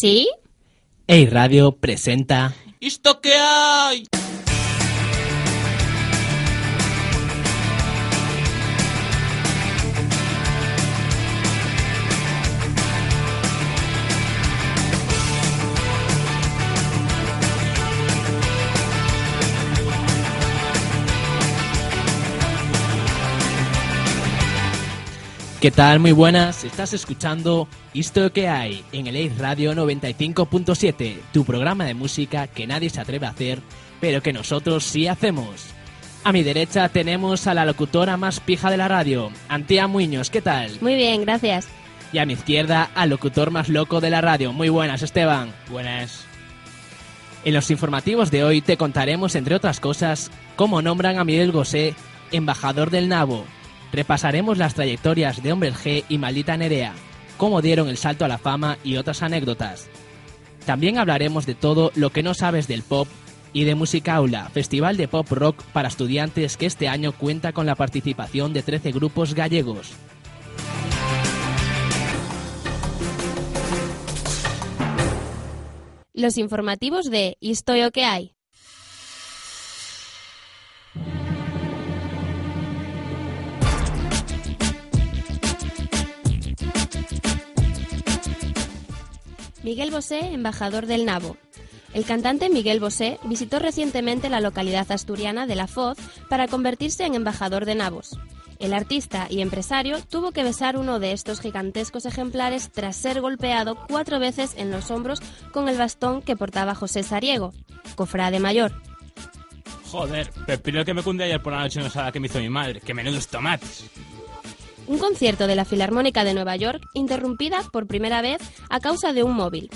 ¿Sí? Ey Radio presenta ¿Esto qué hay? ¿Qué tal? Muy buenas. Estás escuchando Esto que hay en el Ace Radio 95.7, tu programa de música que nadie se atreve a hacer, pero que nosotros sí hacemos. A mi derecha tenemos a la locutora más pija de la radio, Antía Muñoz. ¿Qué tal? Muy bien, gracias. Y a mi izquierda, al locutor más loco de la radio. Muy buenas, Esteban. Buenas. En los informativos de hoy te contaremos, entre otras cosas, cómo nombran a Miguel Gosé embajador del Nabo. Repasaremos las trayectorias de Hombre G y Maldita Nerea, cómo dieron el salto a la fama y otras anécdotas. También hablaremos de todo lo que no sabes del pop y de Música Aula, festival de pop rock para estudiantes que este año cuenta con la participación de 13 grupos gallegos. Los informativos de Historia que hay. Miguel Bosé, embajador del Nabo. El cantante Miguel Bosé visitó recientemente la localidad asturiana de La Foz para convertirse en embajador de nabos. El artista y empresario tuvo que besar uno de estos gigantescos ejemplares tras ser golpeado cuatro veces en los hombros con el bastón que portaba José Sariego, cofrade mayor. Joder, primero que me cunde ayer por la noche no sabe que me hizo mi madre, que menudos tomates. Un concierto de la Filarmónica de Nueva York interrumpida por primera vez a causa de un móvil.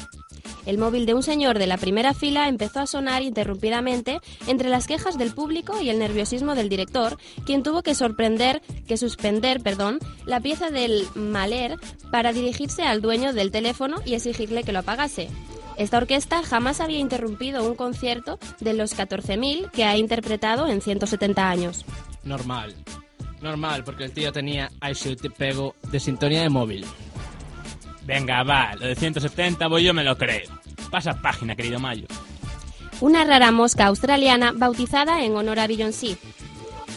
El móvil de un señor de la primera fila empezó a sonar interrumpidamente entre las quejas del público y el nerviosismo del director, quien tuvo que sorprender, que suspender, perdón, la pieza del Maler para dirigirse al dueño del teléfono y exigirle que lo apagase. Esta orquesta jamás había interrumpido un concierto de los 14.000 que ha interpretado en 170 años. Normal. Normal, porque el tío tenía I Shoot Te Pego de sintonía de móvil. Venga, va, lo de 170 voy yo me lo creo. Pasa página, querido Mayo. Una rara mosca australiana bautizada en honor a Beyoncé.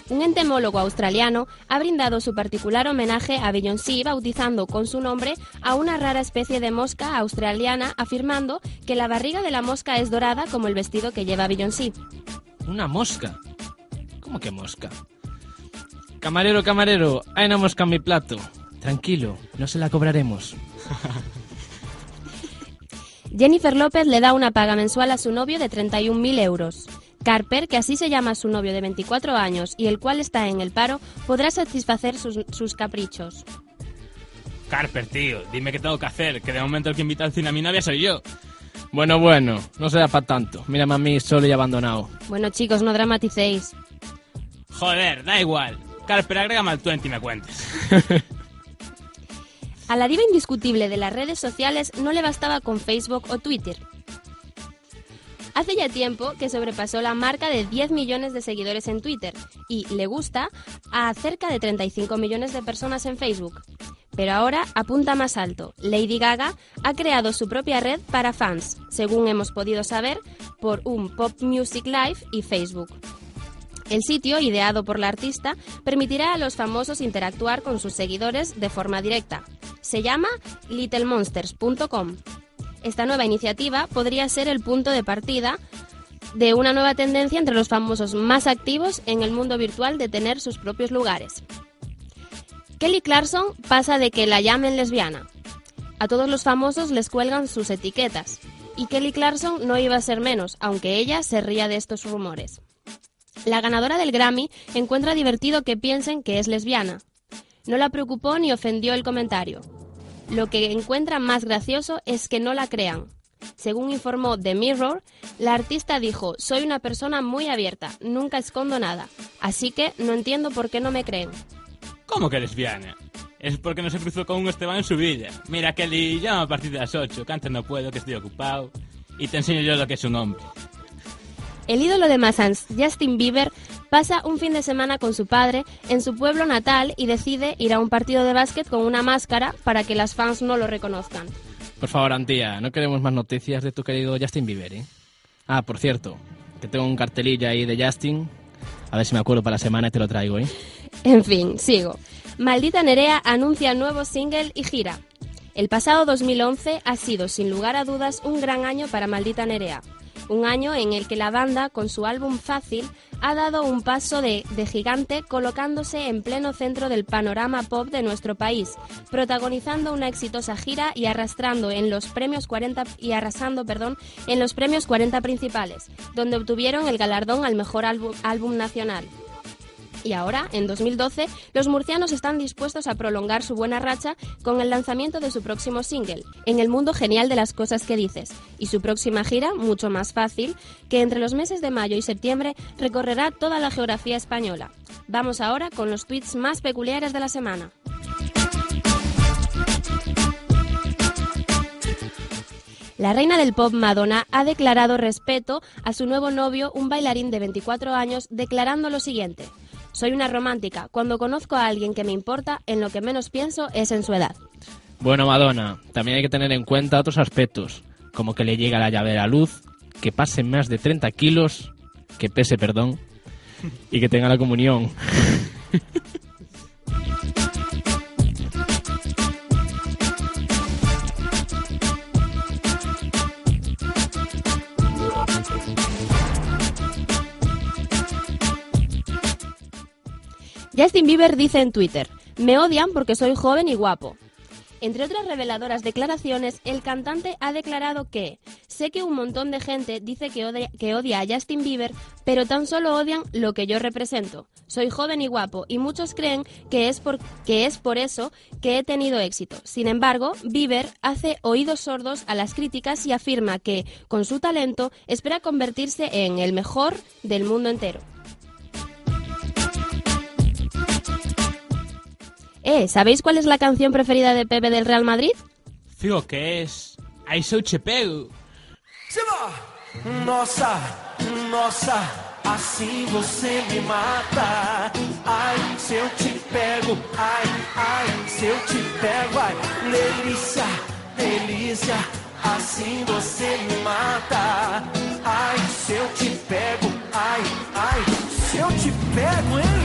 Un entomólogo australiano ha brindado su particular homenaje a Beyoncé bautizando con su nombre a una rara especie de mosca australiana afirmando que la barriga de la mosca es dorada como el vestido que lleva Beyoncé. ¿Una mosca? ¿Cómo que mosca? Camarero, camarero, hay una mosca mi plato. Tranquilo, no se la cobraremos. Jennifer López le da una paga mensual a su novio de 31.000 euros. Carper, que así se llama su novio de 24 años y el cual está en el paro, podrá satisfacer sus, sus caprichos. Carper, tío, dime qué tengo que hacer, que de momento el que invita al cine a mi novia soy yo. Bueno, bueno, no será para tanto. Mírame a mí solo y abandonado. Bueno chicos, no dramaticéis. Joder, da igual. Carper, agrégame al 20 y me cuentes. A la diva indiscutible de las redes sociales no le bastaba con Facebook o Twitter. Hace ya tiempo que sobrepasó la marca de 10 millones de seguidores en Twitter y le gusta a cerca de 35 millones de personas en Facebook. Pero ahora apunta más alto. Lady Gaga ha creado su propia red para fans, según hemos podido saber por un Pop Music Live y Facebook. El sitio, ideado por la artista, permitirá a los famosos interactuar con sus seguidores de forma directa. Se llama littlemonsters.com. Esta nueva iniciativa podría ser el punto de partida de una nueva tendencia entre los famosos más activos en el mundo virtual de tener sus propios lugares. Kelly Clarkson pasa de que la llamen lesbiana. A todos los famosos les cuelgan sus etiquetas. Y Kelly Clarkson no iba a ser menos, aunque ella se ría de estos rumores. La ganadora del Grammy encuentra divertido que piensen que es lesbiana. No la preocupó ni ofendió el comentario. Lo que encuentra más gracioso es que no la crean. Según informó The Mirror, la artista dijo, soy una persona muy abierta, nunca escondo nada, así que no entiendo por qué no me creen. ¿Cómo que lesbiana? Es porque no se cruzó con un Esteban en su vida. Mira, Kelly, llama a partir de las 8, que antes no puedo, que estoy ocupado. Y te enseño yo lo que es un hombre. El ídolo de Massans, Justin Bieber, pasa un fin de semana con su padre en su pueblo natal y decide ir a un partido de básquet con una máscara para que las fans no lo reconozcan. Por favor, Antía, no queremos más noticias de tu querido Justin Bieber, ¿eh? Ah, por cierto, que tengo un cartelillo ahí de Justin. A ver si me acuerdo para la semana y te lo traigo, ¿eh? En fin, sigo. Maldita Nerea anuncia nuevo single y gira. El pasado 2011 ha sido, sin lugar a dudas, un gran año para Maldita Nerea un año en el que la banda, con su álbum Fácil, ha dado un paso de, gigante colocándose en pleno centro del panorama pop de nuestro país, protagonizando una exitosa gira y arrastrando en los premios 40 y arrasando, perdón, en los premios 40 principales, donde obtuvieron el galardón al mejor álbum nacional. Y ahora, en 2012, los murcianos están dispuestos a prolongar su buena racha con el lanzamiento de su próximo single, En el mundo genial de las cosas que dices, y su próxima gira, mucho más fácil, que entre los meses de mayo y septiembre recorrerá toda la geografía española. Vamos ahora con los tweets más peculiares de la semana. La reina del pop Madonna ha declarado respeto a su nuevo novio, un bailarín de 24 años, declarando lo siguiente. Soy una romántica. Cuando conozco a alguien que me importa, en lo que menos pienso es en su edad. Bueno, Madonna, también hay que tener en cuenta otros aspectos, como que le llega la llave a la luz, que pase más de 30 kilos, que pese, perdón, y que tenga la comunión. Justin Bieber dice en Twitter, me odian porque soy joven y guapo. Entre otras reveladoras declaraciones, el cantante ha declarado que sé que un montón de gente dice que odia, a Justin Bieber, pero tan solo odian lo que yo represento. Soy joven y guapo y muchos creen que es, por, eso que he tenido éxito. Sin embargo, Bieber hace oídos sordos a las críticas y afirma que, con su talento, espera convertirse en el mejor del mundo entero. Eh, ¿sabéis cuál es la canción preferida de Pepe del Real Madrid? Figo que es... Ai, sou che pego. Nossa, nossa, assim você me mata. Ai, se eu te pego, ai, ai, se eu te pego, ai, delícia, delícia, assim você me mata. Ai, se eu te pego, ai, ai, se eu te pego, hein?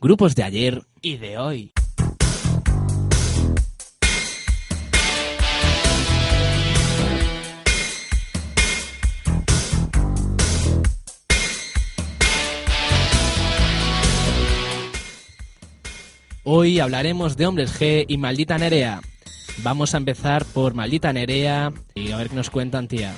grupos de ayer Y de hoy. Hoy hablaremos de Hombres G y Maldita Nerea. Vamos a empezar por Maldita Nerea y a ver qué nos cuentan, tía.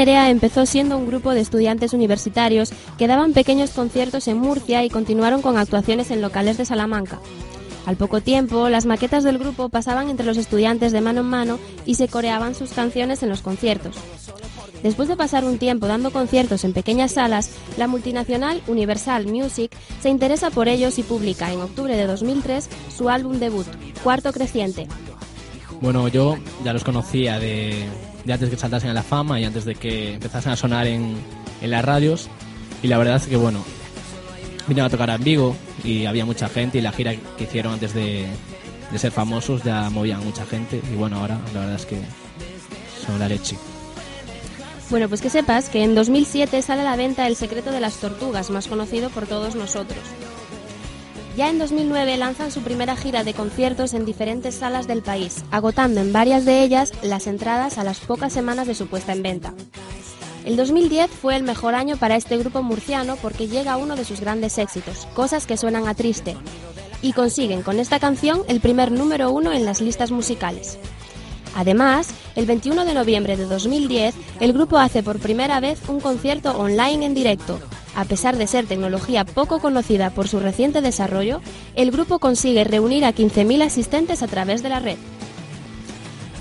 Nerea empezó siendo un grupo de estudiantes universitarios que daban pequeños conciertos en Murcia y continuaron con actuaciones en locales de Salamanca. Al poco tiempo, las maquetas del grupo pasaban entre los estudiantes de mano en mano y se coreaban sus canciones en los conciertos. Después de pasar un tiempo dando conciertos en pequeñas salas, la multinacional Universal Music se interesa por ellos y publica en octubre de 2003 su álbum debut, Cuarto Creciente, Bueno, yo ya los conocía de, de antes que saltasen a la fama y antes de que empezasen a sonar en, en las radios. Y la verdad es que, bueno, vinieron a tocar en Vigo y había mucha gente y la gira que hicieron antes de, de ser famosos ya movían mucha gente. Y bueno, ahora la verdad es que son la leche. Bueno, pues que sepas que en 2007 sale a la venta El secreto de las tortugas, más conocido por todos nosotros. Ya en 2009 lanzan su primera gira de conciertos en diferentes salas del país, agotando en varias de ellas las entradas a las pocas semanas de su puesta en venta. El 2010 fue el mejor año para este grupo murciano porque llega uno de sus grandes éxitos, Cosas que suenan a triste, y consiguen con esta canción el primer número uno en las listas musicales. Además, el 21 de noviembre de 2010, el grupo hace por primera vez un concierto online en directo. A pesar de ser tecnología poco conocida por su reciente desarrollo, el grupo consigue reunir a 15.000 asistentes a través de la red.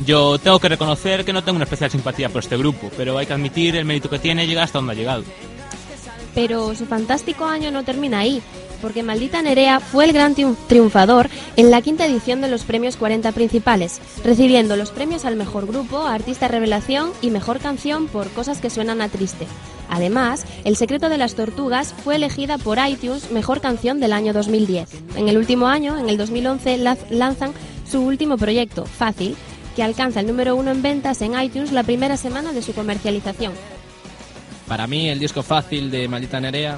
Yo tengo que reconocer que no tengo una especial simpatía por este grupo, pero hay que admitir el mérito que tiene llegar hasta donde ha llegado. Pero su fantástico año no termina ahí, porque Maldita Nerea fue el gran triun- triunfador en la quinta edición de los premios 40 principales, recibiendo los premios al mejor grupo, artista revelación y mejor canción por cosas que suenan a triste. Además, El secreto de las tortugas fue elegida por iTunes mejor canción del año 2010. En el último año, en el 2011, laz- lanzan su último proyecto, Fácil, que alcanza el número uno en ventas en iTunes la primera semana de su comercialización. Para mí, el disco fácil de Maldita Nerea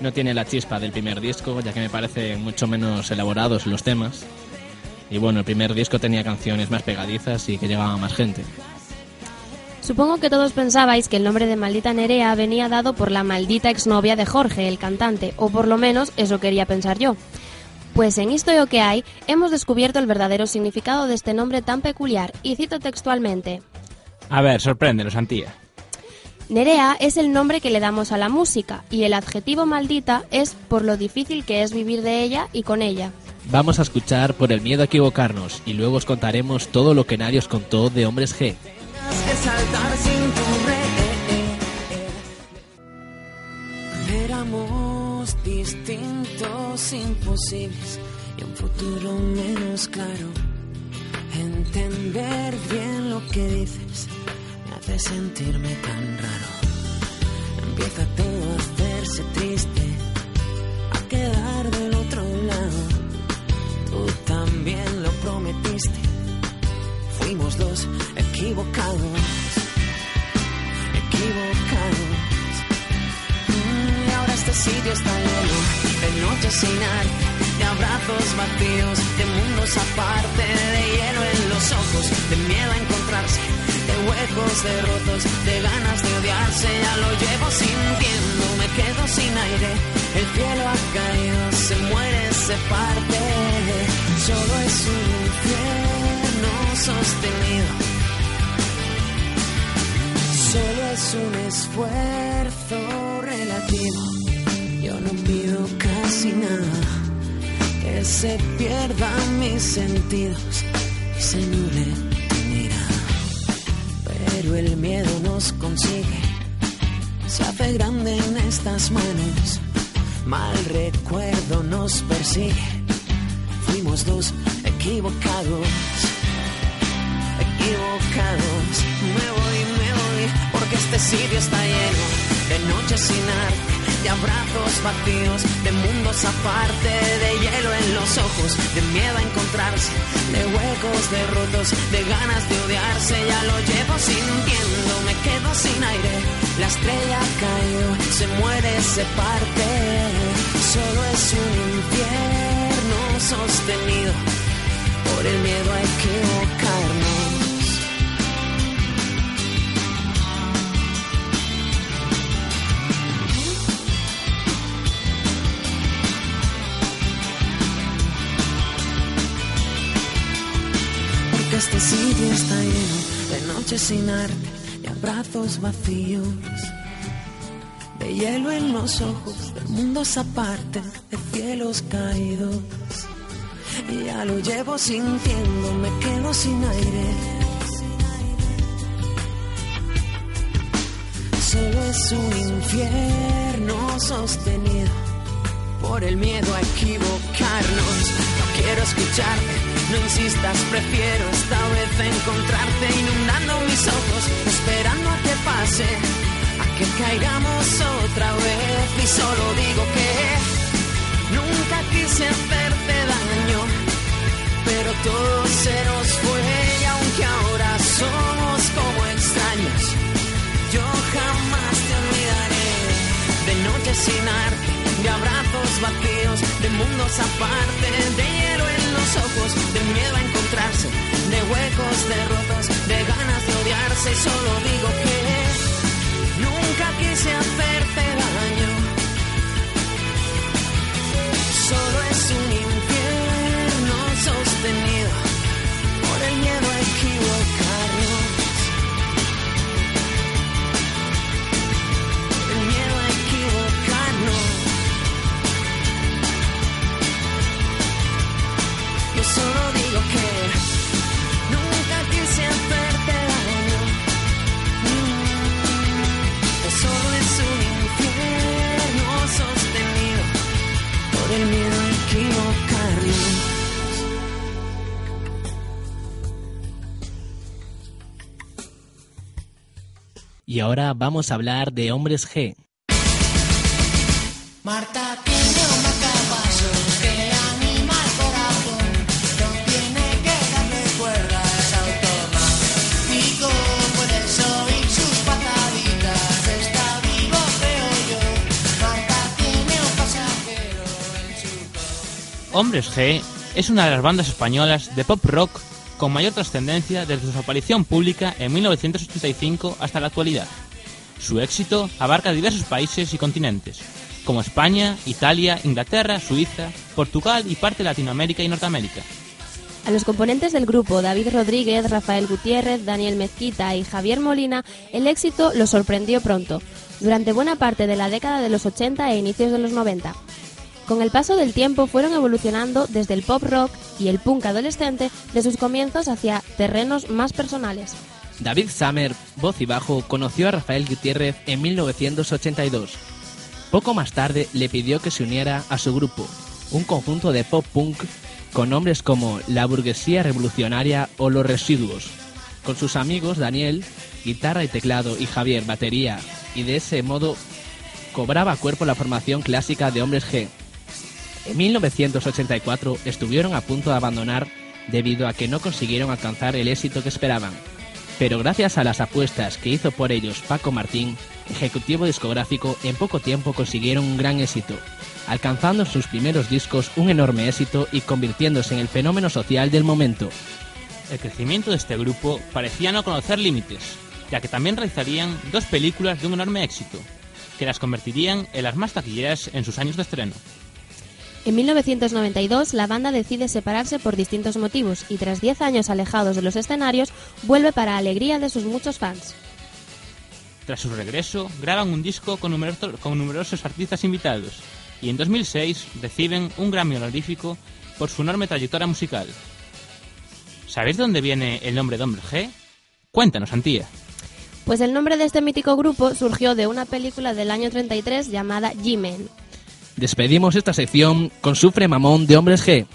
no tiene la chispa del primer disco, ya que me parecen mucho menos elaborados los temas. Y bueno, el primer disco tenía canciones más pegadizas y que llegaba a más gente. Supongo que todos pensabais que el nombre de Maldita Nerea venía dado por la maldita exnovia de Jorge, el cantante, o por lo menos eso quería pensar yo. Pues en Esto que hay, hemos descubierto el verdadero significado de este nombre tan peculiar, y cito textualmente. A ver, sorpréndenos, Antía. Nerea es el nombre que le damos a la música, y el adjetivo maldita es por lo difícil que es vivir de ella y con ella. Vamos a escuchar por el miedo a equivocarnos y luego os contaremos todo lo que nadie os contó de Hombres G. Tienes que saltar sin tu red. Éramos distintos, imposibles y un futuro menos claro. Entender bien lo que dices hace sentirme tan raro. Empieza todo a hacerse triste, a quedar del otro lado. Tú también lo prometiste fuimos dos equivocados, equivocados. Mm, y ahora este sitio está lleno de noches sin arte, de abrazos vacíos, de mundos aparte, de hielo en los ojos, de miedo a encontrarse, de huecos derrotos, de ganas de odiarse. Ya lo llevo sintiendo, me quedo sin aire. El cielo ha caído, se muere, se parte. Solo es un infierno sostenido. Solo es un esfuerzo relativo. Yo no pido casi nada, que se pierdan mis sentidos y se nuble tu mirada. Pero el miedo nos consigue, se hace grande en estas manos. Mal recuerdo nos persigue, fuimos dos equivocados equivocados. Me voy, me voy, porque este sitio está lleno de noches sin arte, de abrazos vacíos, de mundos aparte, de hielo en los ojos, de miedo a encontrarse, de huecos derrotos, de ganas de odiarse. Ya lo llevo sintiendo, me quedo sin aire. La estrella caído, se muere, se parte. Solo es un infierno sostenido por el miedo a equivocarnos. Este sitio está lleno de noches sin arte, de abrazos vacíos, de hielo en los ojos, de mundos aparte, de cielos caídos. Ya lo llevo sintiendo, me quedo sin aire. Solo es un infierno sostenido por el miedo a equivocarnos. No quiero escucharte, no insistas, prefiero esta vez encontrarte inundando mis ojos, esperando a que pase, a que caigamos otra vez. Y solo digo que nunca quise hacerte daño, pero todo se nos fue y aunque ahora somos como extraños, yo jamás te olvidaré de noches sin arte, de abrazos vacíos, de mundos aparte, de hielo en los ojos, huecos derrotos, de ganas de odiarse. Solo digo que ahora vamos a hablar de Hombres G. Marta tiene un marcapasos que anima el corazón. No tiene que darle cuerdas automático. Puedes oír sus pataditas. Está vivo, creo yo. Marta tiene un pasajero en su Hombres G es una de las bandas españolas de pop rock con mayor trascendencia desde su aparición pública en 1985 hasta la actualidad. Su éxito abarca diversos países y continentes, como España, Italia, Inglaterra, Suiza, Portugal y parte de Latinoamérica y Norteamérica. A los componentes del grupo, David Rodríguez, Rafael Gutiérrez, Daniel Mezquita y Javier Molina, el éxito los sorprendió pronto, durante buena parte de la década de los 80 e inicios de los 90. Con el paso del tiempo fueron evolucionando desde el pop rock y el punk adolescente de sus comienzos hacia terrenos más personales. David Summer, voz y bajo, conoció a Rafael Gutiérrez en 1982. Poco más tarde le pidió que se uniera a su grupo, un conjunto de pop punk con nombres como La Burguesía Revolucionaria o Los Residuos. Con sus amigos Daniel, guitarra y teclado, y Javier, batería, y de ese modo cobraba cuerpo la formación clásica de Hombres G. En 1984 estuvieron a punto de abandonar debido a que no consiguieron alcanzar el éxito que esperaban. Pero gracias a las apuestas que hizo por ellos Paco Martín, ejecutivo discográfico, en poco tiempo consiguieron un gran éxito, alcanzando en sus primeros discos un enorme éxito y convirtiéndose en el fenómeno social del momento. El crecimiento de este grupo parecía no conocer límites, ya que también realizarían dos películas de un enorme éxito, que las convertirían en las más taquilleras en sus años de estreno. En 1992, la banda decide separarse por distintos motivos y tras 10 años alejados de los escenarios, vuelve para alegría de sus muchos fans. Tras su regreso, graban un disco con, numeroso- con numerosos artistas invitados y en 2006 reciben un Grammy honorífico por su enorme trayectoria musical. ¿Sabéis de dónde viene el nombre de Hombre G? Cuéntanos, Antía. Pues el nombre de este mítico grupo surgió de una película del año 33 llamada G-Men. Despedimos esta sección con Sufre Mamón de Hombres G.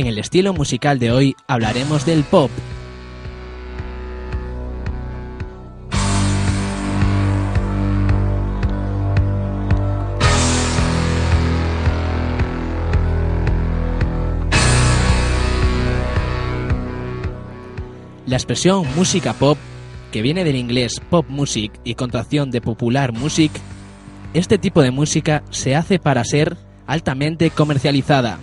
En el estilo musical de hoy hablaremos del pop. La expresión música pop, que viene del inglés pop music y contracción de popular music, este tipo de música se hace para ser altamente comercializada.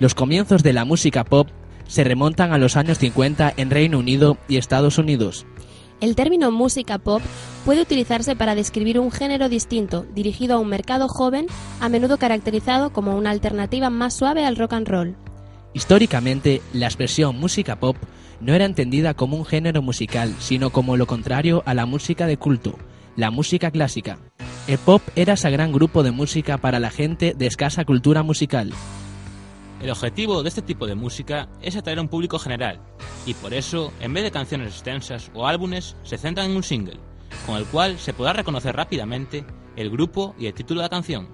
Los comienzos de la música pop se remontan a los años 50 en Reino Unido y Estados Unidos. El término música pop puede utilizarse para describir un género distinto, dirigido a un mercado joven, a menudo caracterizado como una alternativa más suave al rock and roll. Históricamente, la expresión música pop no era entendida como un género musical, sino como lo contrario a la música de culto, la música clásica. El pop era ese gran grupo de música para la gente de escasa cultura musical. El objetivo de este tipo de música es atraer a un público general, y por eso, en vez de canciones extensas o álbumes, se centran en un single, con el cual se podrá reconocer rápidamente el grupo y el título de la canción.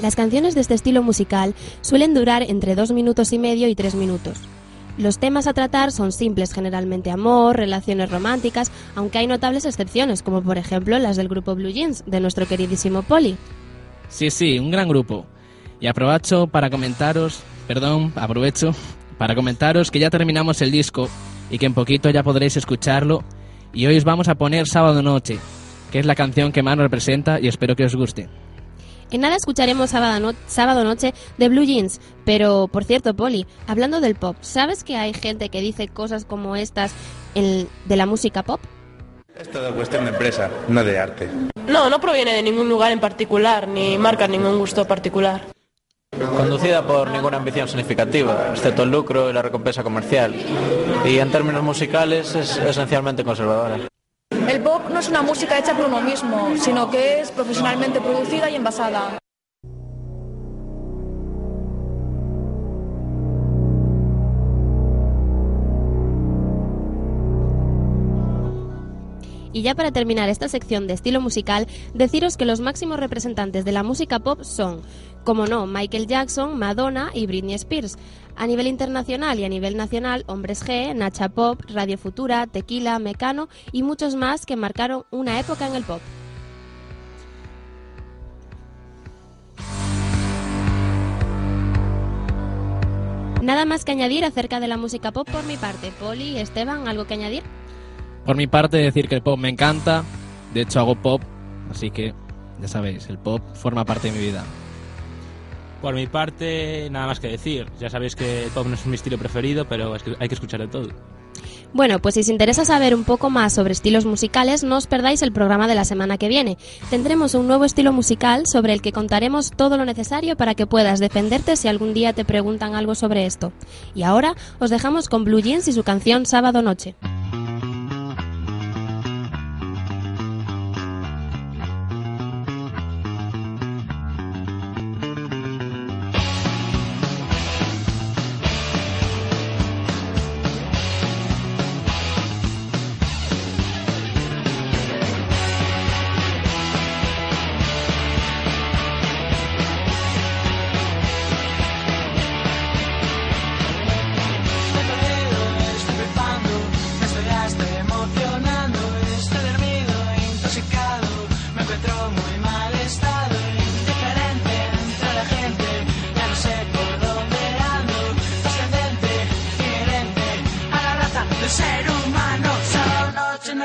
Las canciones de este estilo musical suelen durar entre dos minutos y medio y tres minutos. Los temas a tratar son simples, generalmente amor, relaciones románticas, aunque hay notables excepciones, como por ejemplo las del grupo Blue Jeans, de nuestro queridísimo Polly. Sí, sí, un gran grupo. Y aprovecho para comentaros, perdón, aprovecho para comentaros que ya terminamos el disco y que en poquito ya podréis escucharlo. Y hoy os vamos a poner Sábado Noche, que es la canción que más nos representa y espero que os guste. En nada escucharemos sábado, no- sábado noche de Blue Jeans, pero por cierto, Polly, hablando del pop, ¿sabes que hay gente que dice cosas como estas en- de la música pop? Es todo cuestión de empresa, no de arte. No, no proviene de ningún lugar en particular, ni marca ningún gusto particular. Conducida por ninguna ambición significativa, excepto el lucro y la recompensa comercial. Y en términos musicales es esencialmente conservadora. El pop no es una música hecha por uno mismo, sino que es profesionalmente producida y envasada. Y ya para terminar esta sección de estilo musical, deciros que los máximos representantes de la música pop son, como no, Michael Jackson, Madonna y Britney Spears. A nivel internacional y a nivel nacional, Hombres G, Nacha Pop, Radio Futura, Tequila, Mecano y muchos más que marcaron una época en el pop. Nada más que añadir acerca de la música pop por mi parte. Poli, Esteban, ¿algo que añadir? Por mi parte, decir que el pop me encanta. De hecho, hago pop, así que ya sabéis, el pop forma parte de mi vida. Por mi parte, nada más que decir. Ya sabéis que pop no es mi estilo preferido, pero hay que escuchar de todo. Bueno, pues si os interesa saber un poco más sobre estilos musicales, no os perdáis el programa de la semana que viene. Tendremos un nuevo estilo musical sobre el que contaremos todo lo necesario para que puedas defenderte si algún día te preguntan algo sobre esto. Y ahora os dejamos con Blue Jeans y su canción Sábado Noche.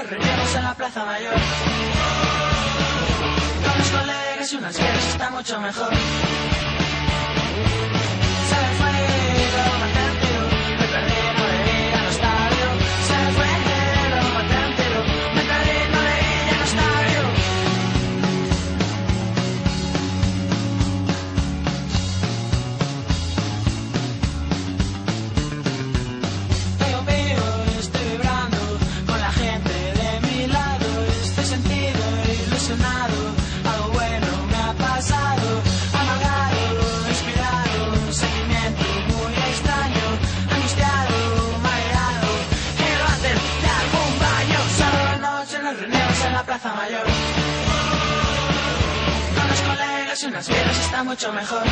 Nos reunimos en la Plaza Mayor, con los colegas y unas fieras está mucho mejor. Fieras está mucho mejor.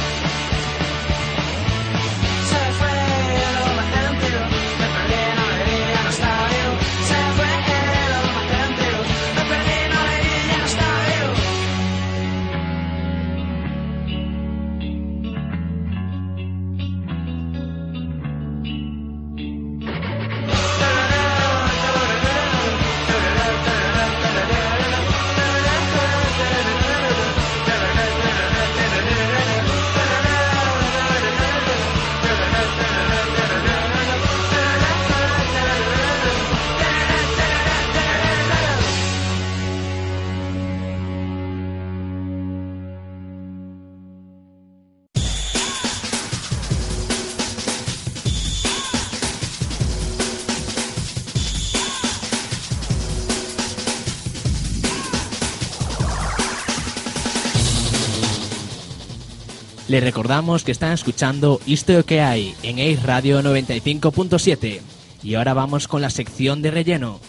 Les recordamos que están escuchando Isto que hay en Ace Radio 95.7. Y ahora vamos con la sección de relleno.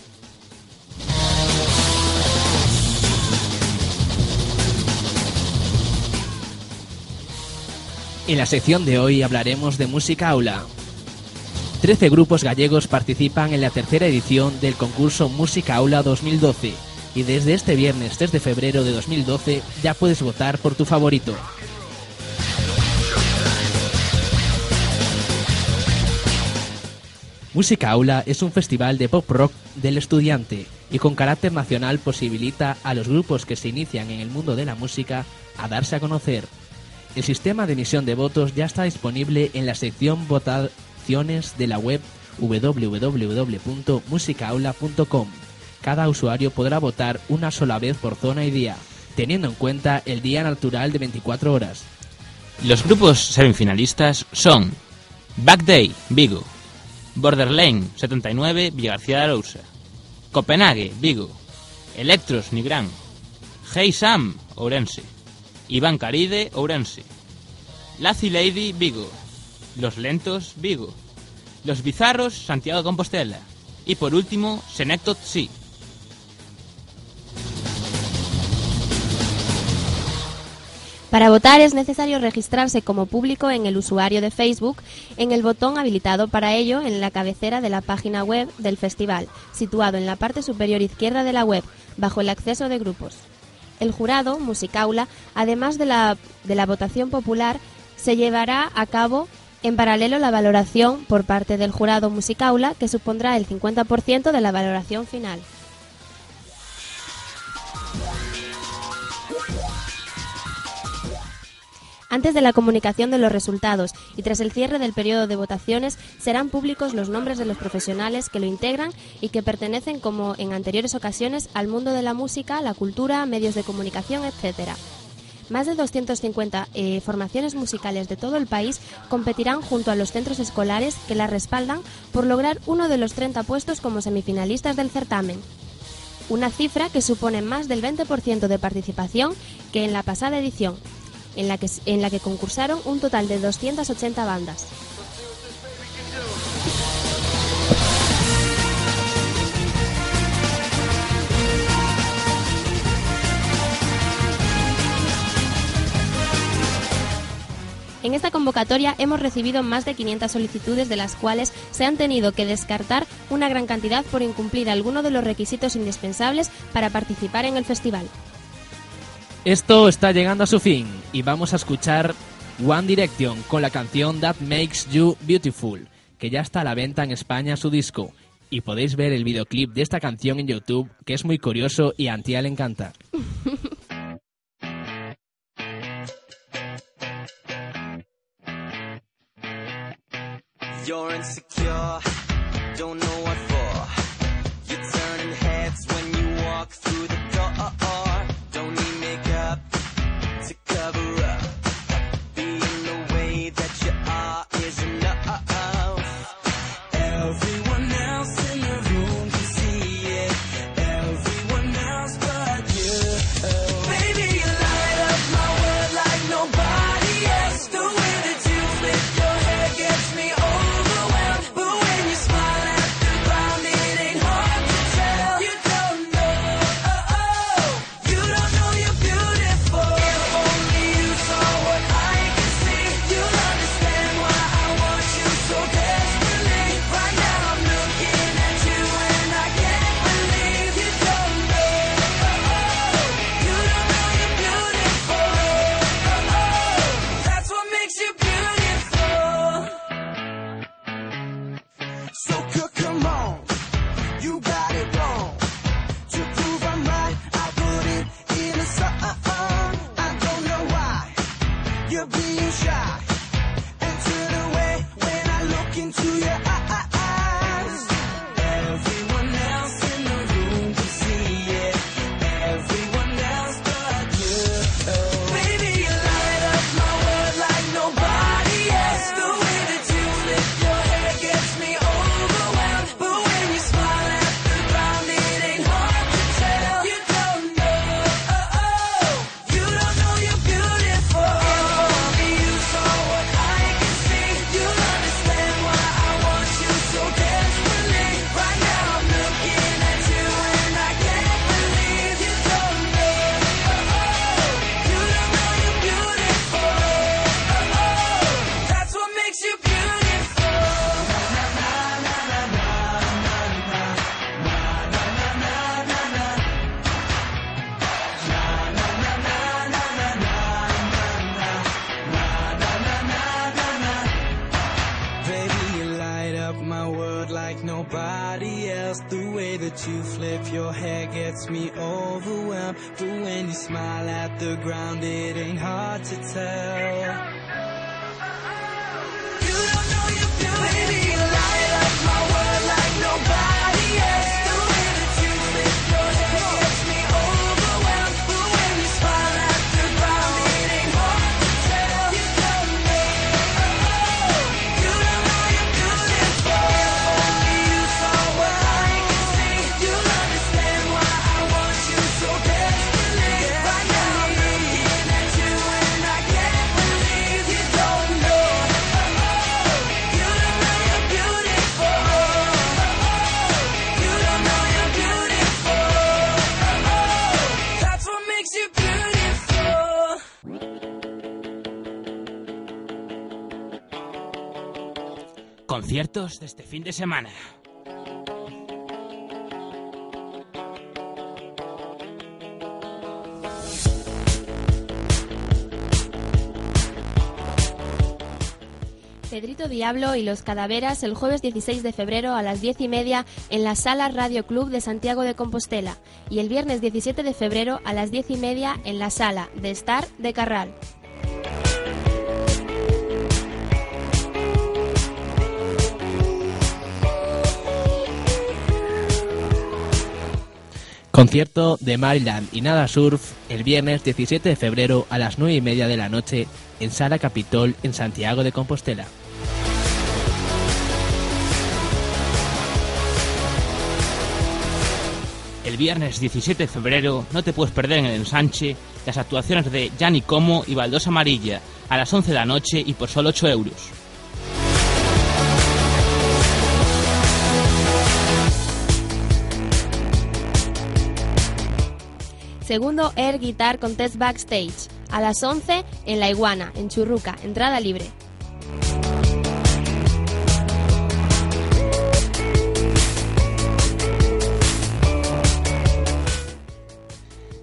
En la sección de hoy hablaremos de música aula. Trece grupos gallegos participan en la tercera edición del concurso Música Aula 2012 y desde este viernes 3 de febrero de 2012 ya puedes votar por tu favorito. Música Aula es un festival de pop rock del estudiante y con carácter nacional posibilita a los grupos que se inician en el mundo de la música a darse a conocer. El sistema de emisión de votos ya está disponible en la sección votaciones de la web www.musicaula.com. Cada usuario podrá votar una sola vez por zona y día, teniendo en cuenta el día natural de 24 horas. Los grupos semifinalistas son Back Day, Vigo, Borderline 79, Villagarcía de Arousa, Copenhague, Vigo, Electros, Nigrán, Hey Sam, Ourense, Iván Caride, Ourense, Lazy Lady, Vigo, Los Lentos, Vigo, Los Bizarros, Santiago de Compostela. Y por último, Senectot Sí. Para votar es necesario registrarse como público en el usuario de Facebook en el botón habilitado para ello en la cabecera de la página web del festival, situado en la parte superior izquierda de la web, bajo el acceso de grupos. El jurado, Musicaula, además de la, de la votación popular, se llevará a cabo en paralelo la valoración por parte del jurado Musicaula, que supondrá el 50% de la valoración final. Antes de la comunicación de los resultados y tras el cierre del periodo de votaciones serán públicos los nombres de los profesionales que lo integran y que pertenecen, como en anteriores ocasiones, al mundo de la música, la cultura, medios de comunicación, etc. Más de 250 eh, formaciones musicales de todo el país competirán junto a los centros escolares que las respaldan por lograr uno de los 30 puestos como semifinalistas del certamen. Una cifra que supone más del 20% de participación que en la pasada edición, en la, que, en la que concursaron un total de 280 bandas. En esta convocatoria hemos recibido más de 500 solicitudes de las cuales se han tenido que descartar una gran cantidad por incumplir alguno de los requisitos indispensables para participar en el festival. Esto está llegando a su fin y vamos a escuchar One Direction con la canción That Makes You Beautiful, que ya está a la venta en España su disco. Y podéis ver el videoclip de esta canción en YouTube, que es muy curioso y a Antía le encanta. De este fin de semana. Pedrito Diablo y los Cadaveras el jueves 16 de febrero a las 10 y media en la Sala Radio Club de Santiago de Compostela y el viernes 17 de febrero a las 10 y media en la Sala de Star de Carral. Concierto de Maryland y Nada Surf el viernes 17 de febrero a las 9 y media de la noche en Sala Capitol en Santiago de Compostela. El viernes 17 de febrero no te puedes perder en el ensanche las actuaciones de Gianni Como y Baldosa Amarilla a las 11 de la noche y por solo 8 euros. Segundo Air Guitar Contest Backstage a las 11 en La Iguana, en Churruca, entrada libre.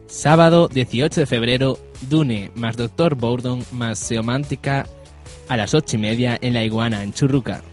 Sábado 18 de febrero, Dune más Dr. Bourdon más Seomántica a las 8 y media en La Iguana, en Churruca.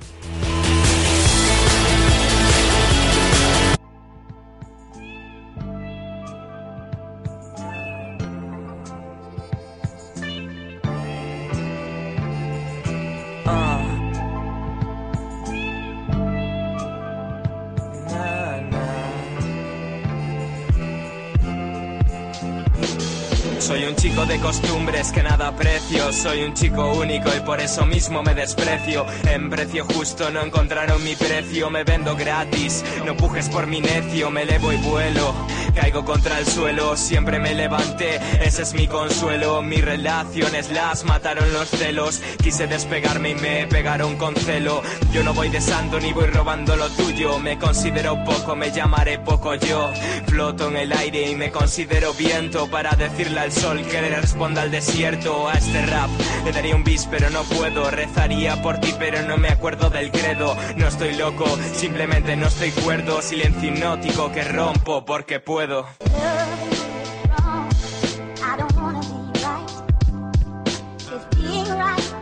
Soy un chico único y por eso mismo me desprecio. En precio justo no encontraron mi precio. Me vendo gratis. No pujes por mi necio. Me elevo y vuelo. Caigo contra el suelo. Siempre me levanté. Ese es mi consuelo. Mis relaciones las mataron los celos. Quise despegarme y me pegaron con celo. Yo no voy de santo ni voy robando lo tuyo. Me considero poco, me llamaré poco yo. Floto en el aire y me considero viento para decirle al sol que le responda al desierto. A este rap le daría un bis, pero no puedo. Rezaría por ti, pero no me acuerdo del credo. No estoy loco, simplemente no estoy cuerdo. Silencio hipnótico que rompo porque puedo. Doing right.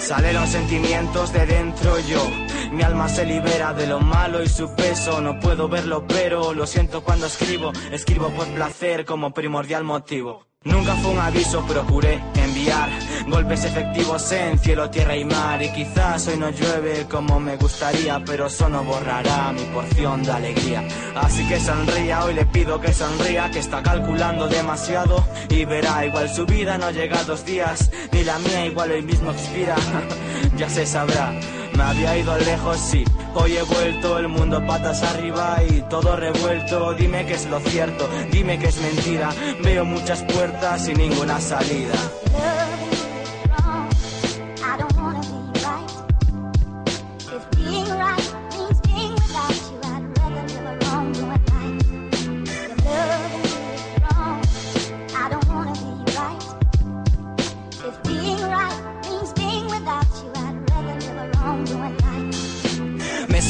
Salieron sentimientos de dentro yo. Mi alma se libera de lo malo y su peso. No puedo verlo, pero lo siento cuando escribo. Escribo por placer como primordial motivo. Nunca fue un aviso, procuré enviar golpes efectivos en cielo, tierra y mar. Y quizás hoy no llueve como me gustaría, pero eso no borrará mi porción de alegría. Así que sonría, hoy le pido que sonría, que está calculando demasiado y verá. Igual su vida no llega a dos días, ni la mía igual hoy mismo expira. ya se sabrá. Me había ido lejos, sí. Hoy he vuelto, el mundo patas arriba y todo revuelto. Dime que es lo cierto, dime que es mentira. Veo muchas puertas y ninguna salida.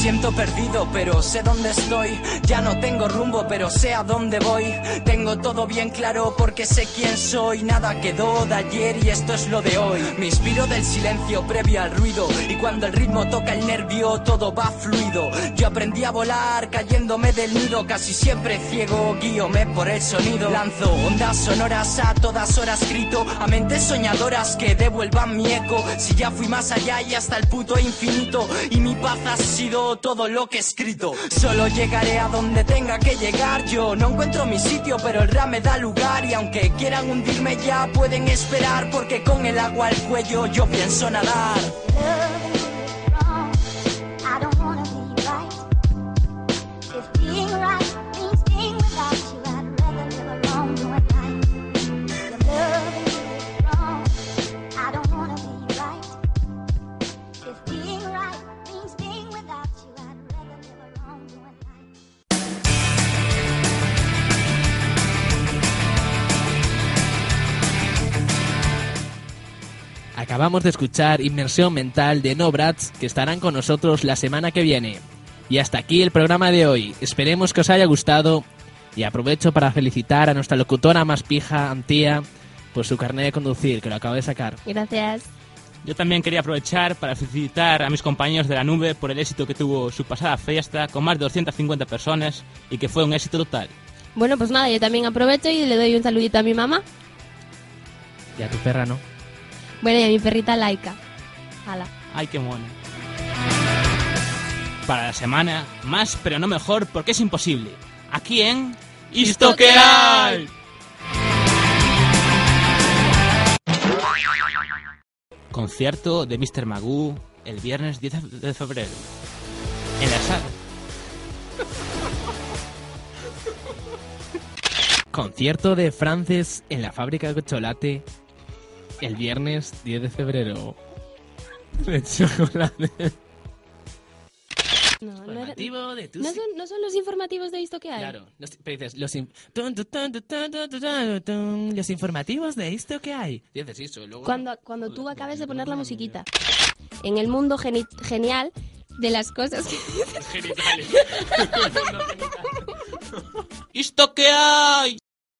Siento perdido, pero sé dónde estoy. Ya no tengo rumbo, pero sé a dónde voy. Tengo todo bien claro porque sé quién soy. Nada quedó de ayer y esto es lo de hoy. Me inspiro del silencio previo al ruido. Y cuando el ritmo toca el nervio, todo va fluido. Yo aprendí a volar cayéndome del nido. Casi siempre ciego, guíome por el sonido. Lanzo ondas sonoras a todas horas, grito a mentes soñadoras que devuelvan mi eco. Si ya fui más allá y hasta el puto infinito. Y mi paz ha sido todo lo que he escrito. Solo llegaré a donde tenga que llegar. Yo no encuentro mi sitio, pero el rap me da lugar. Y aunque quieran hundirme ya pueden esperar. Porque con el agua al cuello yo pienso nadar. Acabamos de escuchar Inmersión Mental de No Brats, que estarán con nosotros la semana que viene. Y hasta aquí el programa de hoy. Esperemos que os haya gustado y aprovecho para felicitar a nuestra locutora más pija, Antía, por su carnet de conducir, que lo acaba de sacar. Gracias. Yo también quería aprovechar para felicitar a mis compañeros de la nube por el éxito que tuvo su pasada fiesta con más de 250 personas y que fue un éxito total. Bueno, pues nada, yo también aprovecho y le doy un saludito a mi mamá. Y a tu perra no. Bueno, y a mi perrita Laika. Hala. Ay, qué mono. Para la semana, más pero no mejor porque es imposible. Aquí en... ¿Isto qué hay? Concierto de Mr. Magoo el viernes 10 de febrero. En la sala. Concierto de Frances en la fábrica de chocolate el viernes 10 de febrero. El chocolate. No, no, era- de tus... ¿No son, no son los informativos de esto que hay. Claro, los, pero dices, los, in- tun, tun, tun, tun, tun, los informativos de esto que hay. Dices eso, luego... Cuando, cuando tú acabes de poner la musiquita. En el mundo geni- genial de las cosas que... Genitales. ¿Esto qué hay?